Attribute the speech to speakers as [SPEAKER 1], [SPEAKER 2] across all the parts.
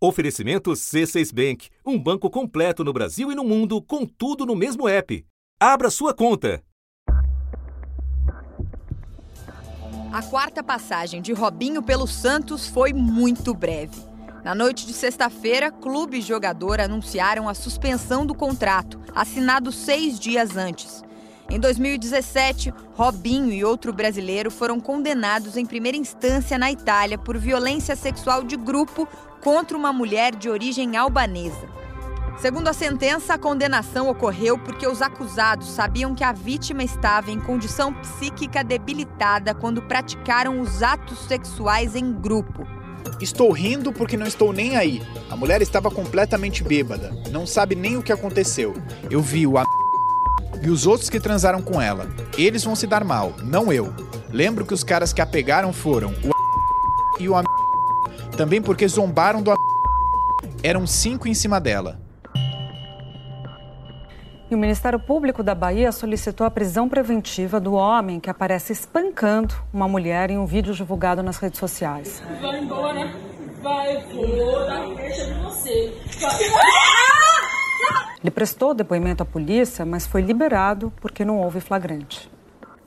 [SPEAKER 1] Oferecimento C6 Bank, um banco completo no Brasil e no mundo, com tudo no mesmo app. Abra sua conta.
[SPEAKER 2] A quarta passagem de Robinho pelo Santos foi muito breve. Na noite de sexta-feira, clube e jogador anunciaram a suspensão do contrato, assinado seis dias antes. Em 2017, Robinho e outro brasileiro foram condenados em primeira instância na Itália por violência sexual de grupo contra uma mulher de origem albanesa. Segundo a sentença, a condenação ocorreu porque os acusados sabiam que a vítima estava em condição psíquica debilitada quando praticaram os atos sexuais em grupo.
[SPEAKER 3] Estou rindo porque não estou nem aí. A mulher estava completamente bêbada, não sabe nem o que aconteceu. Eu vi o a e os outros que transaram com ela. Eles vão se dar mal, não eu. Lembro que os caras que a pegaram foram o a e o a também porque zombaram do Eram cinco em cima dela.
[SPEAKER 4] E o Ministério Público da Bahia solicitou a prisão preventiva do homem que aparece espancando uma mulher em um vídeo divulgado nas redes sociais.
[SPEAKER 5] Vai embora, vai, vou dar queixa de você.
[SPEAKER 4] Ele prestou depoimento à polícia, mas foi liberado porque não houve flagrante.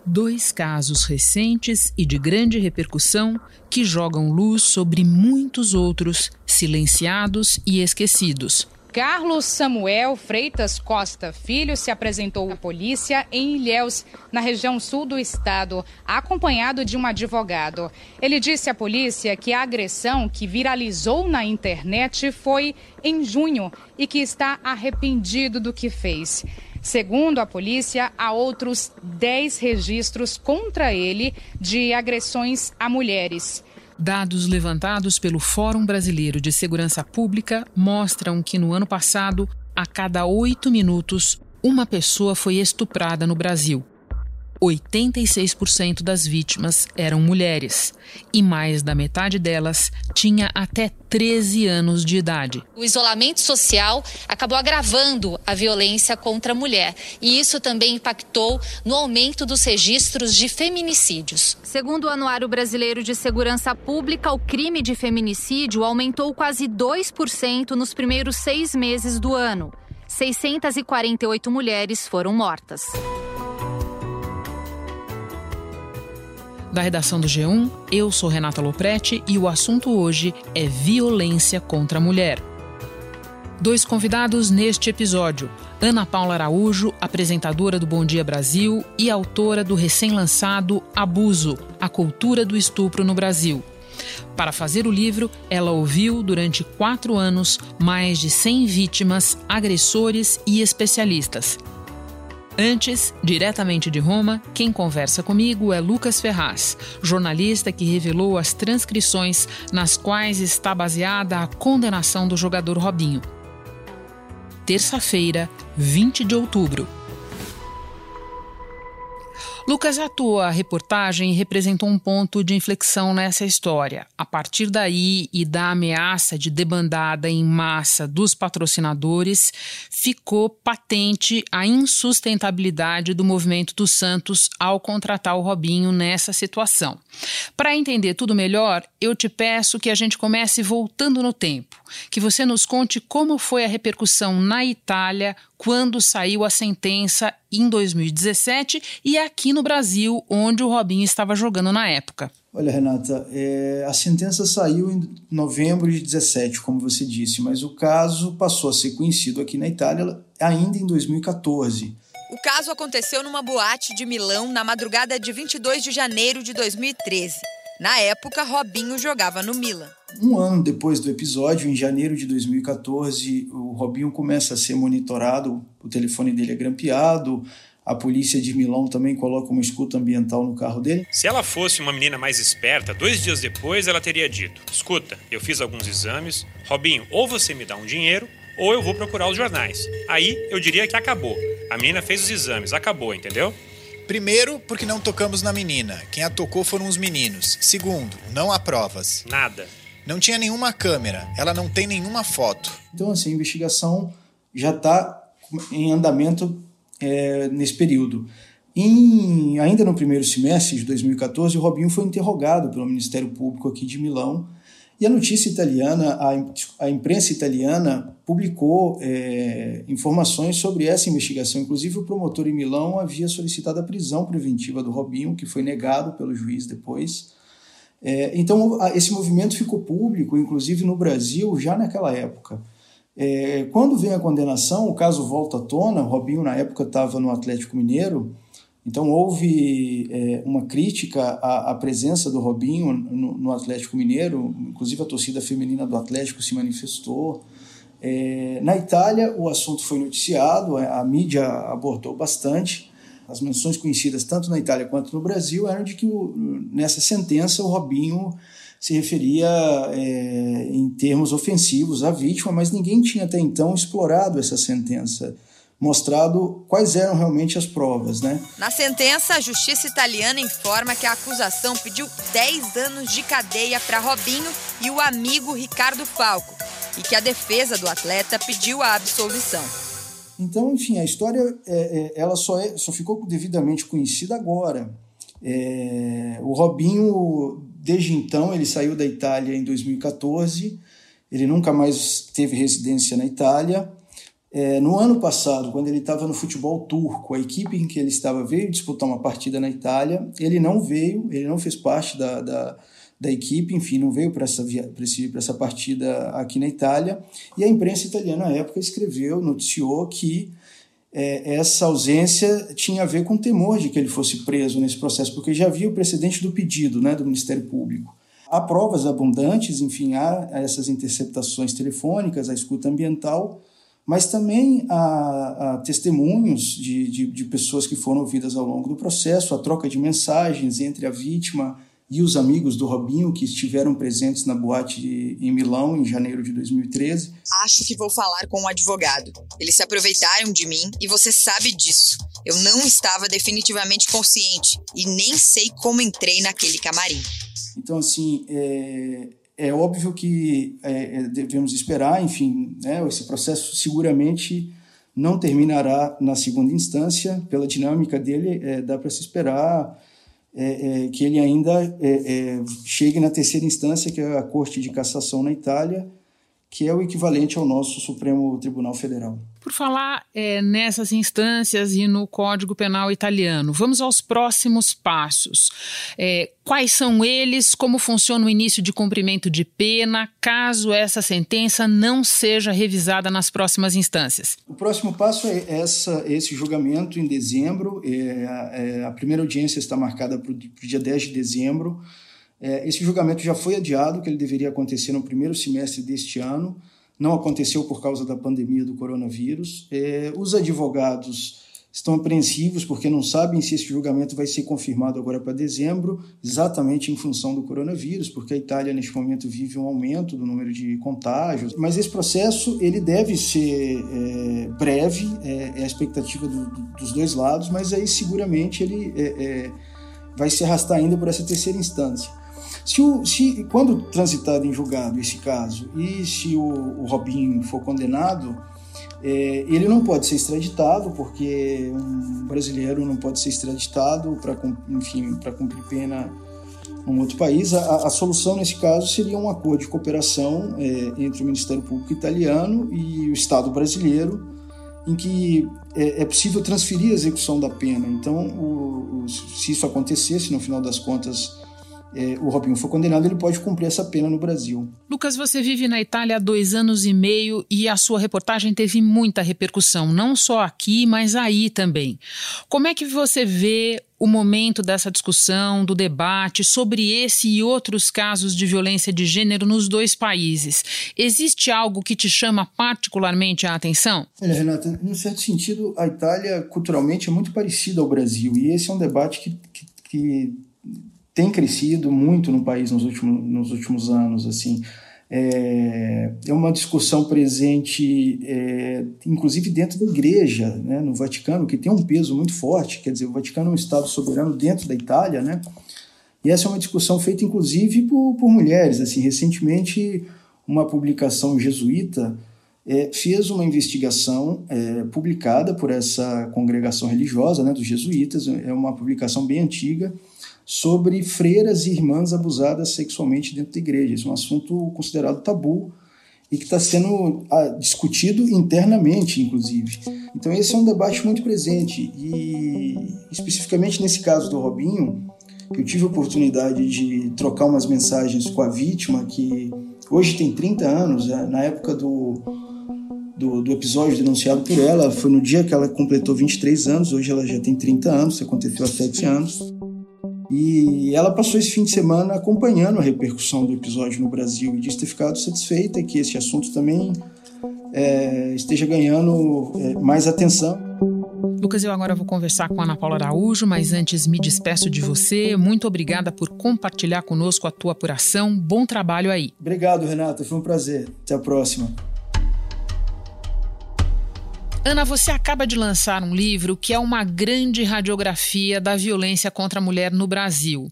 [SPEAKER 6] Dois casos recentes e de grande repercussão que jogam luz sobre muitos outros silenciados e esquecidos.
[SPEAKER 7] Carlos Samuel Freitas Costa Filho se apresentou à polícia em Ilhéus, na região sul do estado, acompanhado de um advogado. Ele disse à polícia que a agressão que viralizou na internet foi em junho e que está arrependido do que fez. Segundo a polícia, há outros 10 registros contra ele de agressões a mulheres.
[SPEAKER 6] Dados levantados pelo Fórum Brasileiro de Segurança Pública mostram que no ano passado, a cada oito minutos, uma pessoa foi estuprada no Brasil. 86% das vítimas eram mulheres e mais da metade delas tinha até 13 anos de idade.
[SPEAKER 8] O isolamento social acabou agravando a violência contra a mulher e isso também impactou no aumento dos registros de feminicídios.
[SPEAKER 9] Segundo o Anuário Brasileiro de Segurança Pública, o crime de feminicídio aumentou quase 2% nos primeiros seis meses do ano. 648 mulheres foram mortas.
[SPEAKER 6] Da redação do G1, eu sou Renata Loprete e o assunto hoje é violência contra a mulher. Dois convidados neste episódio: Ana Paula Araújo, apresentadora do Bom Dia Brasil e autora do recém-lançado Abuso A Cultura do Estupro no Brasil. Para fazer o livro, ela ouviu durante quatro anos mais de 100 vítimas, agressores e especialistas. Antes, diretamente de Roma, quem conversa comigo é Lucas Ferraz, jornalista que revelou as transcrições nas quais está baseada a condenação do jogador Robinho. Terça-feira, 20 de outubro. Lucas, a tua reportagem representou um ponto de inflexão nessa história. A partir daí e da ameaça de debandada em massa dos patrocinadores, ficou patente a insustentabilidade do movimento dos Santos ao contratar o Robinho nessa situação. Para entender tudo melhor, eu te peço que a gente comece voltando no tempo, que você nos conte como foi a repercussão na Itália quando saiu a sentença em 2017 e aqui no Brasil, onde o Robinho estava jogando na época.
[SPEAKER 10] Olha, Renata, é, a sentença saiu em novembro de 17, como você disse, mas o caso passou a ser conhecido aqui na Itália ainda em 2014.
[SPEAKER 2] O caso aconteceu numa boate de Milão na madrugada de 22 de janeiro de 2013. Na época, Robinho jogava no Milan.
[SPEAKER 10] Um ano depois do episódio, em janeiro de 2014, o Robinho começa a ser monitorado, o telefone dele é grampeado, a polícia de Milão também coloca uma escuta ambiental no carro dele.
[SPEAKER 11] Se ela fosse uma menina mais esperta, dois dias depois ela teria dito: Escuta, eu fiz alguns exames, Robinho, ou você me dá um dinheiro, ou eu vou procurar os jornais. Aí eu diria que acabou. A menina fez os exames, acabou, entendeu?
[SPEAKER 3] Primeiro, porque não tocamos na menina. Quem a tocou foram os meninos. Segundo, não há provas.
[SPEAKER 11] Nada.
[SPEAKER 3] Não tinha nenhuma câmera. Ela não tem nenhuma foto.
[SPEAKER 10] Então, assim, a investigação já está em andamento é, nesse período. Em, ainda no primeiro semestre de 2014, o Robinho foi interrogado pelo Ministério Público aqui de Milão E a notícia italiana, a, imprensa italiana publicou é, informações sobre essa investigação. Inclusive, o promotor em Milão havia solicitado a prisão preventiva do Robinho, que foi negado pelo juiz depois. É, então, esse movimento ficou público, inclusive no Brasil, já naquela época. É, quando vem a condenação, o caso volta à tona. O Robinho, na época, estava no Atlético Mineiro então houve é, uma crítica à, à, presença do Robinho no, no, Atlético Mineiro, inclusive a torcida feminina do Atlético se manifestou. É, na Itália o assunto foi noticiado, a mídia abordou bastante. As menções conhecidas tanto na Itália quanto no Brasil eram de que o, nessa sentença o Robinho se referia é, em termos ofensivos à vítima, mas ninguém tinha até então explorado essa sentença mostrado quais eram realmente as provas, né?
[SPEAKER 2] Na sentença, a justiça italiana informa que a acusação pediu 10 anos de cadeia para Robinho e o amigo Ricardo Falco, e que a defesa do atleta pediu a absolvição.
[SPEAKER 10] Então, enfim, a história é, é, ela só, é, só ficou devidamente conhecida agora. É, o Robinho, desde então, ele saiu da Itália em 2014, ele nunca mais teve residência na Itália. É, no ano passado, quando ele estava no futebol turco, a equipe em que ele estava veio disputar uma partida na Itália. Ele não veio, ele não fez parte da, da, da equipe, enfim, não veio para essa, essa partida aqui na Itália. E a imprensa italiana, na época, escreveu, noticiou que é, essa ausência tinha a ver com o temor de que ele fosse preso nesse processo, porque já havia o precedente do pedido né, do Ministério Público. Há provas abundantes, enfim, há essas interceptações telefônicas, a escuta ambiental mas também há, há testemunhos de, de, de, pessoas que foram ouvidas ao longo do processo, a troca de mensagens entre a vítima e os amigos do Robinho que estiveram presentes na boate em Milão em janeiro de 2013.
[SPEAKER 2] Acho que vou falar com o um advogado. Eles se aproveitaram de mim e você sabe disso. Eu não estava definitivamente consciente e nem sei como entrei naquele camarim.
[SPEAKER 10] Então, assim, é, é óbvio que é, é, devemos esperar, enfim, né, esse processo seguramente não terminará na segunda instância, pela dinâmica dele, é, dá para se esperar é, é, que ele ainda é, chegue na terceira instância, que é a Corte de Cassação na Itália, que é o equivalente ao nosso Supremo Tribunal Federal.
[SPEAKER 6] Por falar é, nessas instâncias e no Código Penal italiano, vamos aos próximos passos. É, quais são eles? Como funciona o início de cumprimento de pena, caso essa sentença não seja revisada nas próximas instâncias?
[SPEAKER 10] O próximo passo é essa, esse julgamento em dezembro. É, é a primeira audiência está marcada para o dia 10 de dezembro. É, esse julgamento já foi adiado, que ele deveria acontecer no primeiro semestre deste ano, não aconteceu por causa da pandemia do coronavírus. É, os advogados estão apreensivos porque não sabem se esse julgamento vai ser confirmado agora para dezembro, exatamente em função do coronavírus, porque a Itália neste momento vive um aumento do número de contágios. Mas esse processo ele deve ser é, breve, é, é, a expectativa do, do, dos dois lados, mas aí seguramente ele é, é, vai se arrastar ainda por essa terceira instância. Se, o, se quando transitado em julgado esse caso e se o, o Robinho for condenado, é, ele não pode ser extraditado porque um brasileiro não pode ser extraditado para enfim para cumprir pena em outro país. A, a, solução nesse caso seria um acordo de cooperação é, entre o Ministério Público italiano e o Estado brasileiro, em que é, é possível transferir a execução da pena. Então, o, o, se isso acontecesse, no final das contas é, o Robinho for condenado, ele pode cumprir essa pena no Brasil.
[SPEAKER 6] Lucas, você vive na Itália há dois anos e meio e a sua reportagem teve muita repercussão, não só aqui, mas aí também. Como é que você vê o momento dessa discussão, do debate sobre esse e outros casos de violência de gênero nos dois países? Existe algo que te chama particularmente a atenção?
[SPEAKER 10] Olha, Renata, num certo sentido, a Itália culturalmente é muito parecida ao Brasil e esse é um debate que, que, que tem crescido muito no país nos últimos, nos últimos anos, assim. É, é uma discussão presente, é, inclusive dentro da igreja, né, no Vaticano, que tem um peso muito forte. Quer dizer, o Vaticano é um Estado soberano dentro da Itália, né? E essa é uma discussão feita, inclusive, por, por mulheres. Assim, recentemente, uma publicação jesuíta é, fez uma investigação é, publicada por essa congregação religiosa né, dos jesuítas, é uma publicação bem antiga, sobre freiras e irmãs abusadas sexualmente dentro da igreja. Isso é um assunto considerado tabu e que está sendo ah, discutido internamente, inclusive. Então, esse é um debate muito presente. E, especificamente nesse caso do Robinho, eu tive a oportunidade de trocar umas mensagens com a vítima, que hoje tem 30 anos, né? na época do, do, do, episódio denunciado por ela, foi no dia que ela completou 23 anos, hoje ela já tem 30 anos, aconteceu há 7 anos. E ela passou esse fim de semana acompanhando a repercussão do episódio no Brasil e disse ter ficado satisfeita que esse assunto também é, esteja ganhando é, mais atenção.
[SPEAKER 6] Lucas, eu agora vou conversar com a Ana Paula Araújo, mas antes me despeço de você. Muito obrigada por compartilhar conosco a tua apuração. Bom trabalho aí.
[SPEAKER 10] Obrigado, Renata. Foi um prazer. Até a próxima.
[SPEAKER 6] Ana, você acaba de lançar um livro que é uma grande radiografia da violência contra a mulher no Brasil.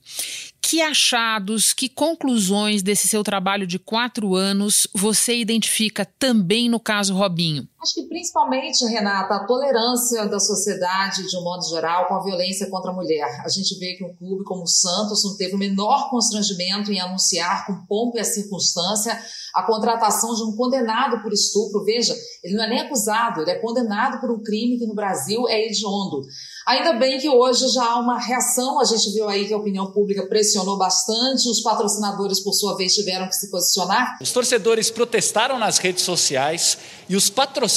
[SPEAKER 6] Que achados, que conclusões desse seu trabalho de quatro anos você identifica também no caso Robinho?
[SPEAKER 12] Acho que principalmente, Renata, a tolerância da sociedade, de um modo geral, com a violência contra a mulher. A gente vê que um clube como o Santos não teve o menor constrangimento em anunciar com pompa e a circunstância a contratação de um condenado por estupro. Veja, ele não é nem acusado, ele é condenado por um crime que no Brasil é hediondo. Ainda bem que hoje já há uma reação, a gente viu aí que a opinião pública pressionou bastante, os patrocinadores, por sua vez, tiveram que se posicionar.
[SPEAKER 13] Os torcedores protestaram nas redes sociais e os patrocinadores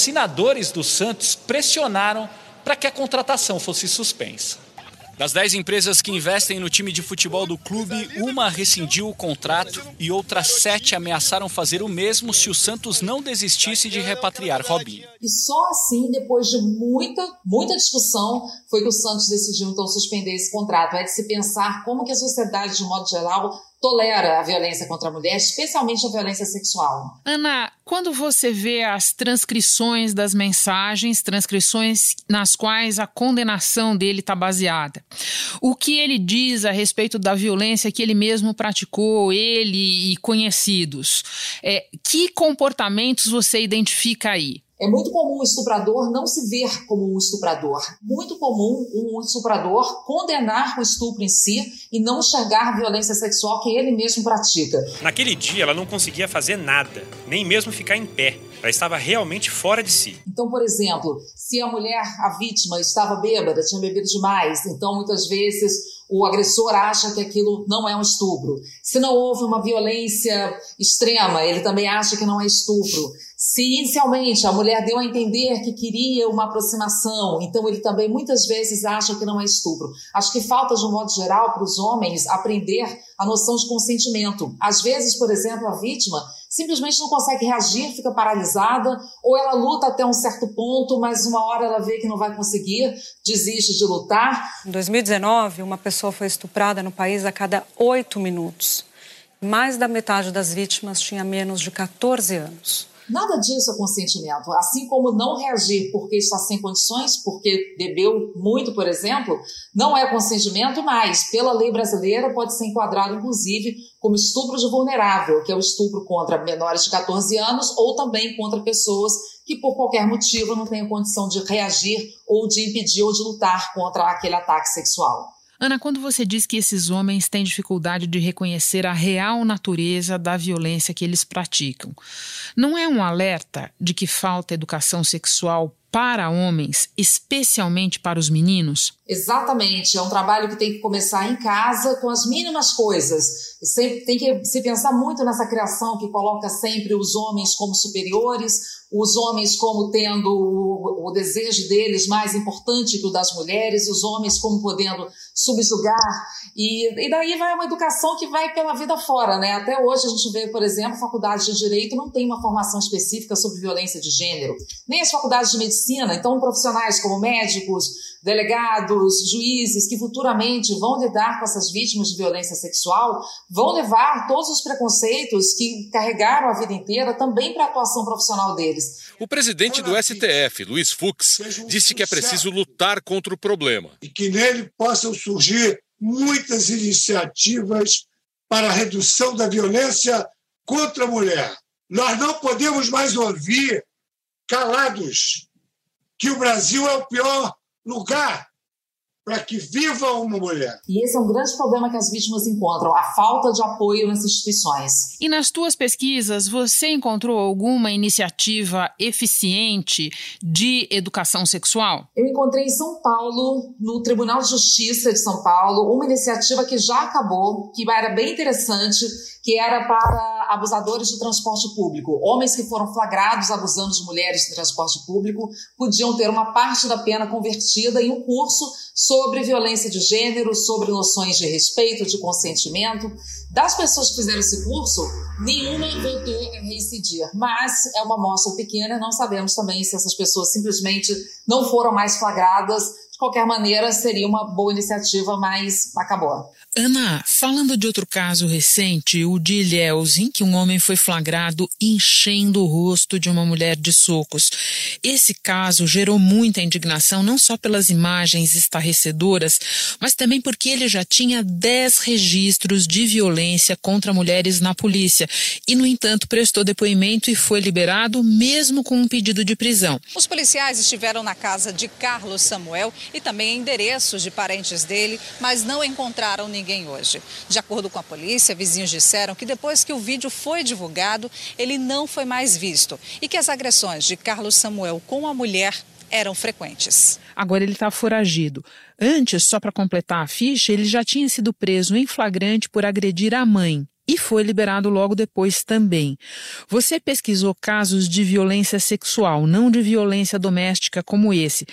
[SPEAKER 13] do Santos pressionaram para que a contratação fosse suspensa. Das dez empresas que investem no time de futebol do clube, uma rescindiu o contrato e outras sete ameaçaram fazer o mesmo se o Santos não desistisse de repatriar Robinho.
[SPEAKER 12] E só assim, depois de muita, muita discussão, foi que o Santos decidiu então suspender esse contrato. É de se pensar como que a sociedade, de modo geral, tolera a violência contra a mulher, especialmente a violência sexual.
[SPEAKER 6] Ana, quando você vê as transcrições das mensagens, transcrições nas quais a condenação dele está baseada, o que ele diz a respeito da violência que ele mesmo praticou, ele e conhecidos, é, que comportamentos você identifica aí?
[SPEAKER 12] É muito comum o estuprador não se ver como um estuprador. Muito comum um estuprador condenar o estupro em si e não enxergar a violência sexual que ele mesmo pratica.
[SPEAKER 11] Naquele dia, ela não conseguia fazer nada, nem mesmo ficar em pé. Ela estava realmente fora de si.
[SPEAKER 12] Então, por exemplo, se a mulher, a vítima, estava bêbada, tinha bebido demais, então muitas vezes o agressor acha que aquilo não é um estupro. Se não houve uma violência extrema, ele também acha que não é estupro. Se inicialmente a mulher deu a entender que queria uma aproximação, então ele também muitas vezes acha que não é estupro. Acho que falta, de um modo geral, para os homens aprender a noção de consentimento. Às vezes, por exemplo, a vítima simplesmente não consegue reagir, fica paralisada, ou ela luta até um certo ponto, mas uma hora ela vê que não vai conseguir, desiste de lutar.
[SPEAKER 4] Em 2019, uma pessoa foi estuprada no país a cada oito minutos. Mais da metade das vítimas tinha menos de 14 anos.
[SPEAKER 12] Nada disso é consentimento. Assim como não reagir porque está sem condições, porque bebeu muito, por exemplo, não é consentimento, mas pela lei brasileira pode ser enquadrado, inclusive, como estupro de vulnerável, que é o estupro contra menores de 14 anos ou também contra pessoas que por qualquer motivo não tenham condição de reagir ou de impedir ou de lutar contra aquele ataque sexual.
[SPEAKER 6] Ana, quando você diz que esses homens têm dificuldade de reconhecer a real natureza da violência que eles praticam, não é um alerta de que falta educação sexual para homens, especialmente para os meninos?
[SPEAKER 12] Exatamente, é um trabalho que tem que começar em casa com as mínimas coisas. Sempre tem que se pensar muito nessa criação que coloca sempre os homens como superiores, os homens como tendo o, o, desejo deles mais importante que o das mulheres, os homens como podendo subjugar, e, e daí vai uma educação que vai pela vida fora, né? Até hoje a gente vê, por exemplo, a faculdade de Direito não tem uma formação específica sobre violência de gênero, nem as faculdades de Medicina, então profissionais como médicos, delegados, juízes que futuramente vão lidar com essas vítimas de violência sexual, vão levar todos os preconceitos que carregaram a vida inteira também para a atuação profissional deles.
[SPEAKER 14] O presidente do STF, Luiz Fux, disse que é preciso lutar contra o problema.
[SPEAKER 15] E que nele possam surgir muitas iniciativas para a redução da violência contra a mulher. Nós não podemos mais ouvir calados que o Brasil é o pior lugar para que viva uma mulher.
[SPEAKER 12] E esse é um grande problema que as vítimas encontram, a falta de apoio nas instituições.
[SPEAKER 6] E nas tuas pesquisas, você encontrou alguma iniciativa eficiente de educação sexual?
[SPEAKER 12] Eu encontrei em São Paulo, no Tribunal de Justiça de São Paulo, uma iniciativa que já acabou, que era bem interessante, que era para abusadores de transporte público. Homens que foram flagrados abusando de mulheres de transporte público podiam ter uma parte da pena convertida em um curso sobre violência de gênero, sobre noções de respeito, de consentimento. Das pessoas que fizeram esse curso, nenhuma voltou a reincidir. Mas é uma amostra pequena, não sabemos também se essas pessoas simplesmente não foram mais flagradas. De qualquer maneira, seria uma boa iniciativa, mas acabou.
[SPEAKER 6] Ana, falando de outro caso recente, o de Ilhéus, em que um homem foi flagrado enchendo o rosto de uma mulher de socos. Esse caso gerou muita indignação, não só pelas imagens estarrecedoras, mas também porque ele já tinha 10 registros de violência contra mulheres na polícia e, no entanto, prestou depoimento e foi liberado, mesmo com um pedido de prisão.
[SPEAKER 16] Os policiais estiveram na casa de Carlos Samuel e também endereços de parentes dele, mas não encontraram ninguém ninguém hoje. De acordo com a polícia, vizinhos disseram que depois que o vídeo foi divulgado, ele não foi mais visto e que as agressões de Carlos Samuel com a mulher eram frequentes.
[SPEAKER 6] Agora ele está foragido. Antes, só para completar a ficha, ele já tinha sido preso em flagrante por agredir a mãe e foi liberado logo depois também. Você pesquisou casos de violência sexual, não de violência doméstica como esse,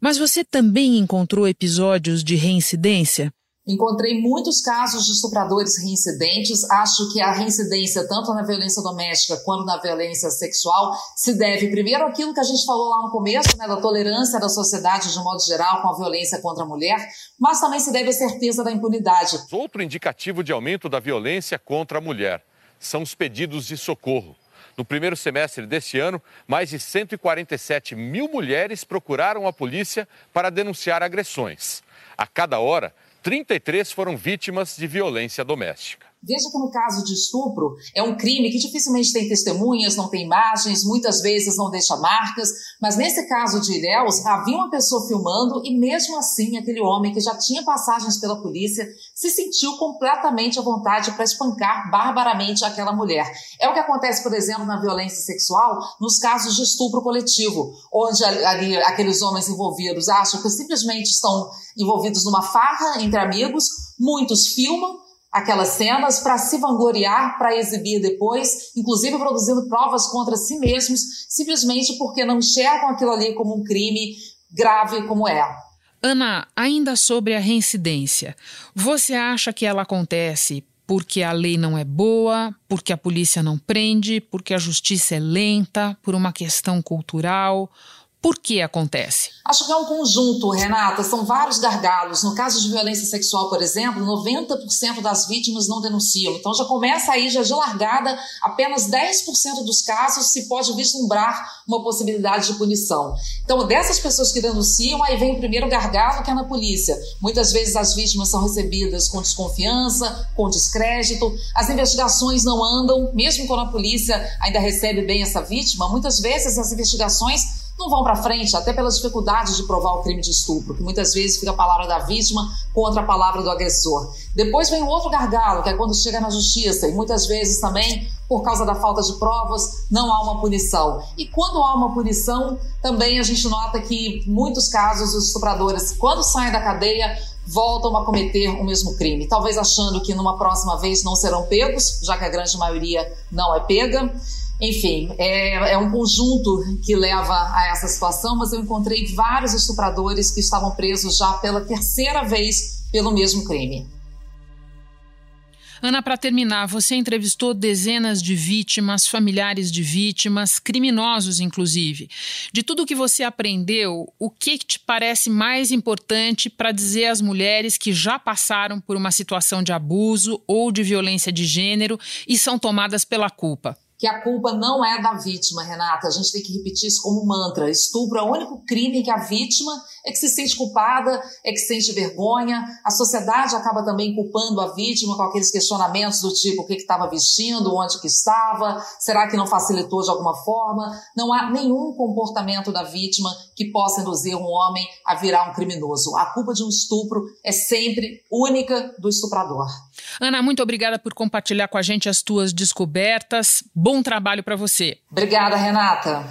[SPEAKER 6] mas você também encontrou episódios de reincidência?
[SPEAKER 12] Encontrei muitos casos de estupradores reincidentes. Acho que a reincidência, tanto na violência doméstica quanto na violência sexual, se deve primeiro àquilo que a gente falou lá no começo, né, da tolerância da sociedade de modo geral com a violência contra a mulher, mas também se deve à certeza da impunidade.
[SPEAKER 14] Outro indicativo de aumento da violência contra a mulher são os pedidos de socorro. No primeiro semestre deste ano, mais de 147 mil mulheres procuraram a polícia para denunciar agressões. A cada hora, 33 foram vítimas de violência doméstica.
[SPEAKER 12] Veja que no caso de estupro é um crime que dificilmente tem testemunhas, não tem imagens, muitas vezes não deixa marcas, mas nesse caso de Ilhéus havia uma pessoa filmando e mesmo assim aquele homem que já tinha passagens pela polícia se sentiu completamente à vontade para espancar barbaramente aquela mulher. É o que acontece, por exemplo, na violência sexual, nos casos de estupro coletivo, onde ali aqueles homens envolvidos acham que simplesmente estão envolvidos numa farra entre amigos, muitos filmam aquelas cenas para se vangloriar, para exibir depois, inclusive produzindo provas contra si mesmos, simplesmente porque não enxergam aquilo ali como um crime grave como é.
[SPEAKER 6] Ana, ainda sobre a reincidência, você acha que ela acontece porque a lei não é boa, porque a polícia não prende, porque a justiça é lenta, por uma questão cultural? Por que acontece?
[SPEAKER 12] Acho que é um conjunto, Renata. São vários gargalos. No caso de violência sexual, por exemplo, 90% das vítimas não denunciam. Então já começa aí, já de largada, apenas 10% dos casos se pode vislumbrar uma possibilidade de punição. Então, dessas pessoas que denunciam, aí vem o primeiro gargalo, que é na polícia. Muitas vezes as vítimas são recebidas com desconfiança, com descrédito. As investigações não andam, mesmo quando a polícia ainda recebe bem essa vítima, muitas vezes as investigações não vão para frente, até pelas dificuldades de provar o crime de estupro, que muitas vezes fica a palavra da vítima contra a palavra do agressor. Depois vem o outro gargalo, que é quando chega na justiça, e muitas vezes também, por causa da falta de provas, não há uma punição. E quando há uma punição, também a gente nota que, em muitos casos, os estupradores, quando saem da cadeia, voltam a cometer o mesmo crime, talvez achando que numa próxima vez não serão pegos, já que a grande maioria não é pega. Enfim, é, é, um conjunto que leva a essa situação, mas eu encontrei vários estupradores que estavam presos já pela terceira vez pelo mesmo crime.
[SPEAKER 6] Ana, para terminar, você entrevistou dezenas de vítimas, familiares de vítimas, criminosos inclusive. De tudo que você aprendeu, o que te parece mais importante para dizer às mulheres que já passaram por uma situação de abuso ou de violência de gênero e são tomadas pela culpa?
[SPEAKER 12] Que a culpa não é da vítima, Renata. A gente tem que repetir isso como mantra. Estupro é o único crime que a vítima é que se sente culpada, é que sente vergonha. A sociedade acaba também culpando a vítima com aqueles questionamentos do tipo o que estava vestindo, onde que estava, será que não facilitou de alguma forma? Não há nenhum comportamento da vítima que possa induzir um homem a virar um criminoso. A culpa de um estupro é sempre única do estuprador.
[SPEAKER 6] Ana, muito obrigada por compartilhar com a gente as tuas descobertas. Bom trabalho para você.
[SPEAKER 12] Obrigada, Renata.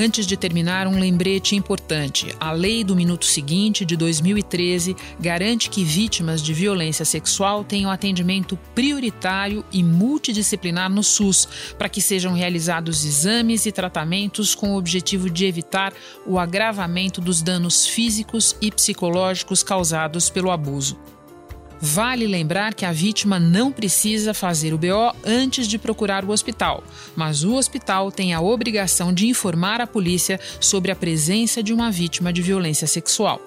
[SPEAKER 6] Antes de terminar, um lembrete importante. A lei do minuto seguinte, de 2013, garante que vítimas de violência sexual tenham atendimento prioritário e multidisciplinar no SUS, para que sejam realizados exames e tratamentos com o objetivo de evitar o agravamento dos danos físicos e psicológicos causados pelo abuso. Vale lembrar que a vítima não precisa fazer o BO antes de procurar o hospital, mas o hospital tem a obrigação de informar a polícia sobre a presença de uma vítima de violência sexual.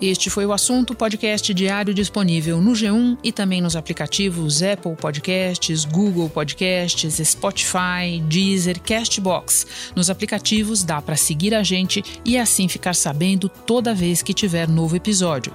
[SPEAKER 6] Este foi o assunto podcast diário disponível no G1 e também nos aplicativos Apple Podcasts, Google Podcasts, Spotify, Deezer, Castbox. Nos aplicativos dá para seguir a gente e assim ficar sabendo toda vez que tiver novo episódio.